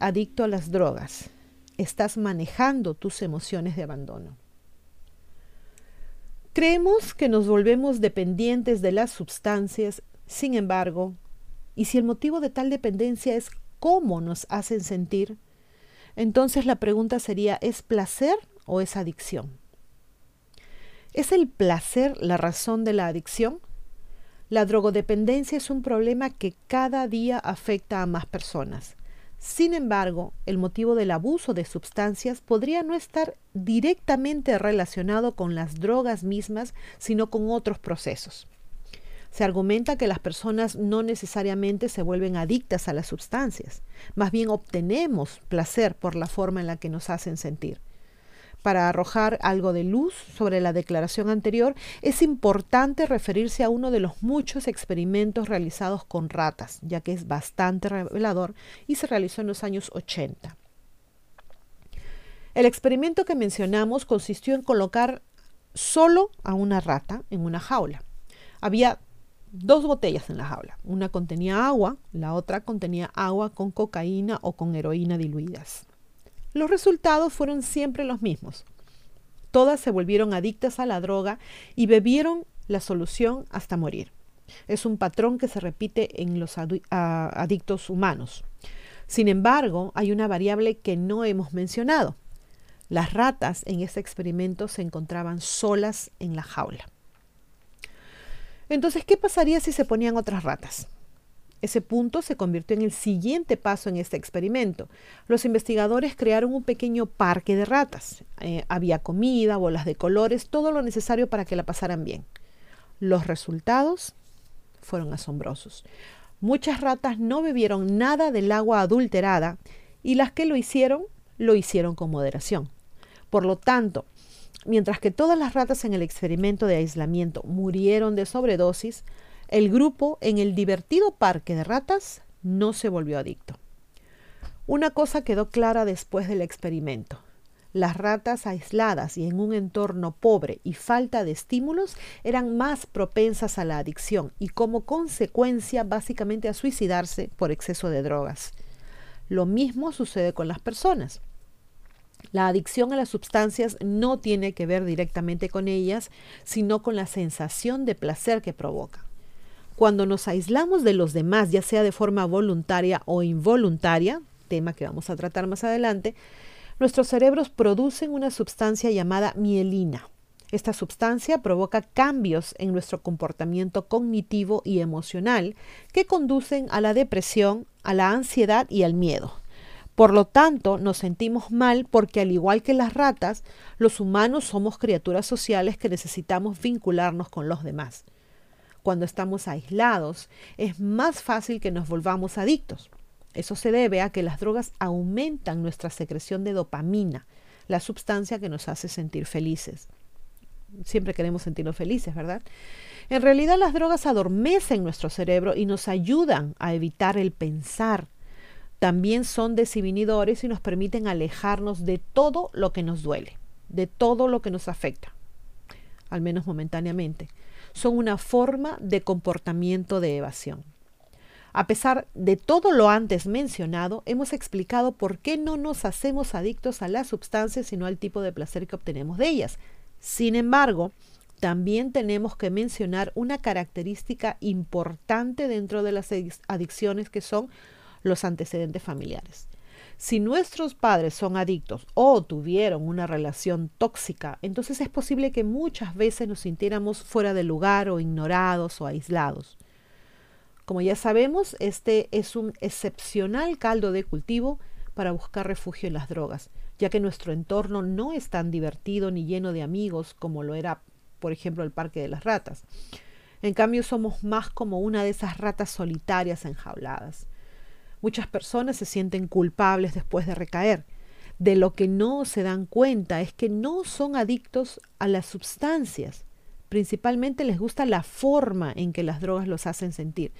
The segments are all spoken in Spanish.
adicto a las drogas, estás manejando tus emociones de abandono. Creemos que nos volvemos dependientes de las sustancias, sin embargo, y si el motivo de tal dependencia es cómo nos hacen sentir, entonces la pregunta sería, ¿es placer o es adicción? ¿Es el placer la razón de la adicción? La drogodependencia es un problema que cada día afecta a más personas. Sin embargo, el motivo del abuso de sustancias podría no estar directamente relacionado con las drogas mismas, sino con otros procesos. Se argumenta que las personas no necesariamente se vuelven adictas a las sustancias, más bien obtenemos placer por la forma en la que nos hacen sentir. Para arrojar algo de luz sobre la declaración anterior, es importante referirse a uno de los muchos experimentos realizados con ratas, ya que es bastante revelador y se realizó en los años 80. El experimento que mencionamos consistió en colocar solo a una rata en una jaula. Había dos botellas en la jaula. Una contenía agua, la otra contenía agua con cocaína o con heroína diluidas. Los resultados fueron siempre los mismos. Todas se volvieron adictas a la droga y bebieron la solución hasta morir. Es un patrón que se repite en los adictos humanos. Sin embargo, hay una variable que no hemos mencionado. Las ratas en ese experimento se encontraban solas en la jaula. Entonces, ¿qué pasaría si se ponían otras ratas? Ese punto se convirtió en el siguiente paso en este experimento. Los investigadores crearon un pequeño parque de ratas. Eh, había comida, bolas de colores, todo lo necesario para que la pasaran bien. Los resultados fueron asombrosos. Muchas ratas no bebieron nada del agua adulterada y las que lo hicieron, lo hicieron con moderación. Por lo tanto, Mientras que todas las ratas en el experimento de aislamiento murieron de sobredosis, el grupo en el divertido parque de ratas no se volvió adicto. Una cosa quedó clara después del experimento. Las ratas aisladas y en un entorno pobre y falta de estímulos eran más propensas a la adicción y como consecuencia básicamente a suicidarse por exceso de drogas. Lo mismo sucede con las personas. La adicción a las sustancias no tiene que ver directamente con ellas, sino con la sensación de placer que provoca. Cuando nos aislamos de los demás, ya sea de forma voluntaria o involuntaria, tema que vamos a tratar más adelante, nuestros cerebros producen una sustancia llamada mielina. Esta sustancia provoca cambios en nuestro comportamiento cognitivo y emocional que conducen a la depresión, a la ansiedad y al miedo. Por lo tanto, nos sentimos mal porque al igual que las ratas, los humanos somos criaturas sociales que necesitamos vincularnos con los demás. Cuando estamos aislados, es más fácil que nos volvamos adictos. Eso se debe a que las drogas aumentan nuestra secreción de dopamina, la sustancia que nos hace sentir felices. Siempre queremos sentirnos felices, ¿verdad? En realidad las drogas adormecen nuestro cerebro y nos ayudan a evitar el pensar, también son desinhibidores y nos permiten alejarnos de todo lo que nos duele, de todo lo que nos afecta, al menos momentáneamente. Son una forma de comportamiento de evasión. A pesar de todo lo antes mencionado, hemos explicado por qué no nos hacemos adictos a las sustancias, sino al tipo de placer que obtenemos de ellas. Sin embargo, también tenemos que mencionar una característica importante dentro de las adicciones que son los antecedentes familiares. Si nuestros padres son adictos o tuvieron una relación tóxica, entonces es posible que muchas veces nos sintiéramos fuera de lugar o ignorados o aislados. Como ya sabemos, este es un excepcional caldo de cultivo para buscar refugio en las drogas, ya que nuestro entorno no es tan divertido ni lleno de amigos como lo era, por ejemplo, el Parque de las Ratas. En cambio, somos más como una de esas ratas solitarias enjauladas. Muchas personas se sienten culpables después de recaer. De lo que no se dan cuenta es que no son adictos a las sustancias. Principalmente les gusta la forma en que las drogas los hacen sentir.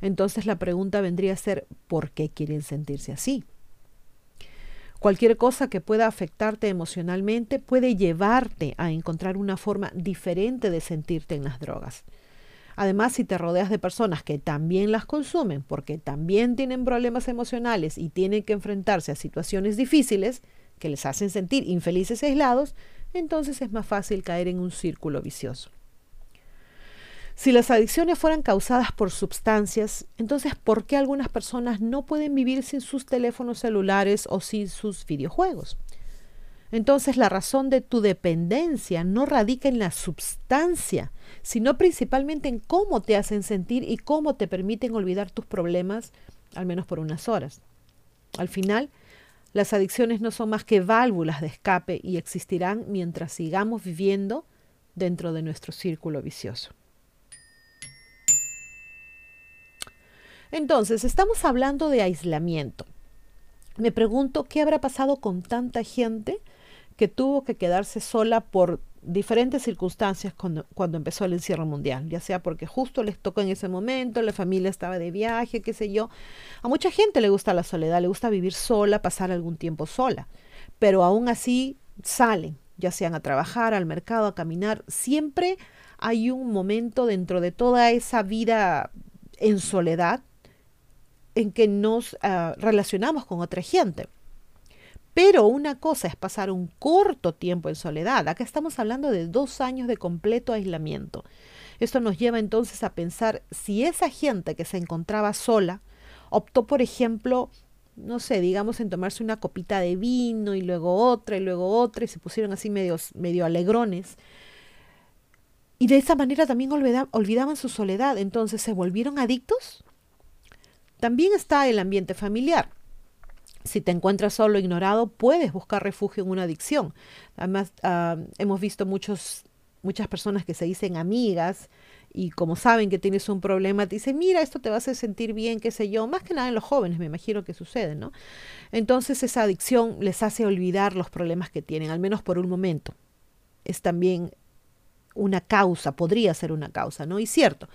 Entonces la pregunta vendría a ser, ¿por qué quieren sentirse así? Cualquier cosa que pueda afectarte emocionalmente puede llevarte a encontrar una forma diferente de sentirte en las drogas. Además, si te rodeas de personas que también las consumen, porque también tienen problemas emocionales y tienen que enfrentarse a situaciones difíciles que les hacen sentir infelices aislados, entonces es más fácil caer en un círculo vicioso. Si las adicciones fueran causadas por sustancias, entonces ¿por qué algunas personas no pueden vivir sin sus teléfonos celulares o sin sus videojuegos? Entonces la razón de tu dependencia no radica en la sustancia, sino principalmente en cómo te hacen sentir y cómo te permiten olvidar tus problemas, al menos por unas horas. Al final, las adicciones no son más que válvulas de escape y existirán mientras sigamos viviendo dentro de nuestro círculo vicioso. Entonces, estamos hablando de aislamiento. Me pregunto qué habrá pasado con tanta gente que tuvo que quedarse sola por diferentes circunstancias cuando, empezó el encierro mundial, ya sea porque justo les tocó en ese momento, la familia estaba de viaje, qué sé yo. A mucha gente le gusta la soledad, le gusta vivir sola, pasar algún tiempo sola, pero aún así salen, ya sean a trabajar, al mercado, a caminar, siempre hay un momento dentro de toda esa vida en soledad en que nos ah, relacionamos con otra gente. Pero una cosa es pasar un corto tiempo en soledad. Acá estamos hablando de dos años de completo aislamiento. Esto nos lleva entonces a pensar si esa gente que se encontraba sola optó, por ejemplo, no sé, digamos en tomarse una copita de vino y luego otra y luego otra y se pusieron así medios, medio alegrones. Y de esa manera también olvidaban su soledad. Entonces, ¿se volvieron adictos? También está el ambiente familiar. Si te encuentras solo, ignorado, puedes buscar refugio en una adicción. Además, ah, hemos visto muchos, muchas personas que se dicen amigas y como saben que tienes un problema, te dicen, mira, esto te va a hacer sentir bien, qué sé yo. Más que nada en los jóvenes, me imagino que sucede, ¿no? Entonces esa adicción les hace olvidar los problemas que tienen, al menos por un momento. Es también una causa, podría ser una causa, ¿no? Y cierto,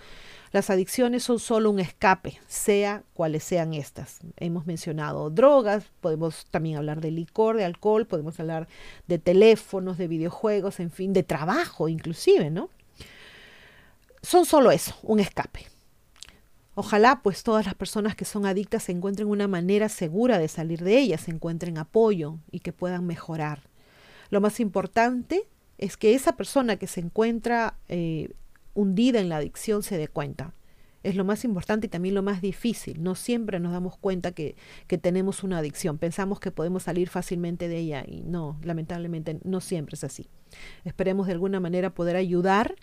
las adicciones son solo un escape, sea cuales sean estas. Hemos mencionado drogas, podemos también hablar de licor, de alcohol, podemos hablar de teléfonos, de videojuegos, en fin, de trabajo inclusive, ¿no? Son solo eso, un escape. Ojalá pues todas las personas que son adictas se encuentren una manera segura de salir de ellas, encuentren apoyo y que puedan mejorar. Lo más importante es que esa persona que se encuentra eh, hundida en la adicción se dé cuenta. Es lo más importante y también lo más difícil. No siempre nos damos cuenta que, que, tenemos una adicción. Pensamos que podemos salir fácilmente de ella y no, lamentablemente no siempre es así. Esperemos de alguna manera poder ayudar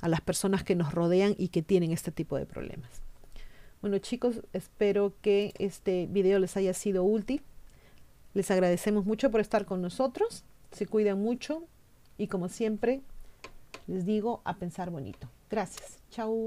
a las personas que nos rodean y que tienen este tipo de problemas. Bueno chicos, espero que este video les haya sido útil. Les agradecemos mucho por estar con nosotros. Se cuidan mucho y como siempre, les digo a pensar bonito. Gracias. Chao.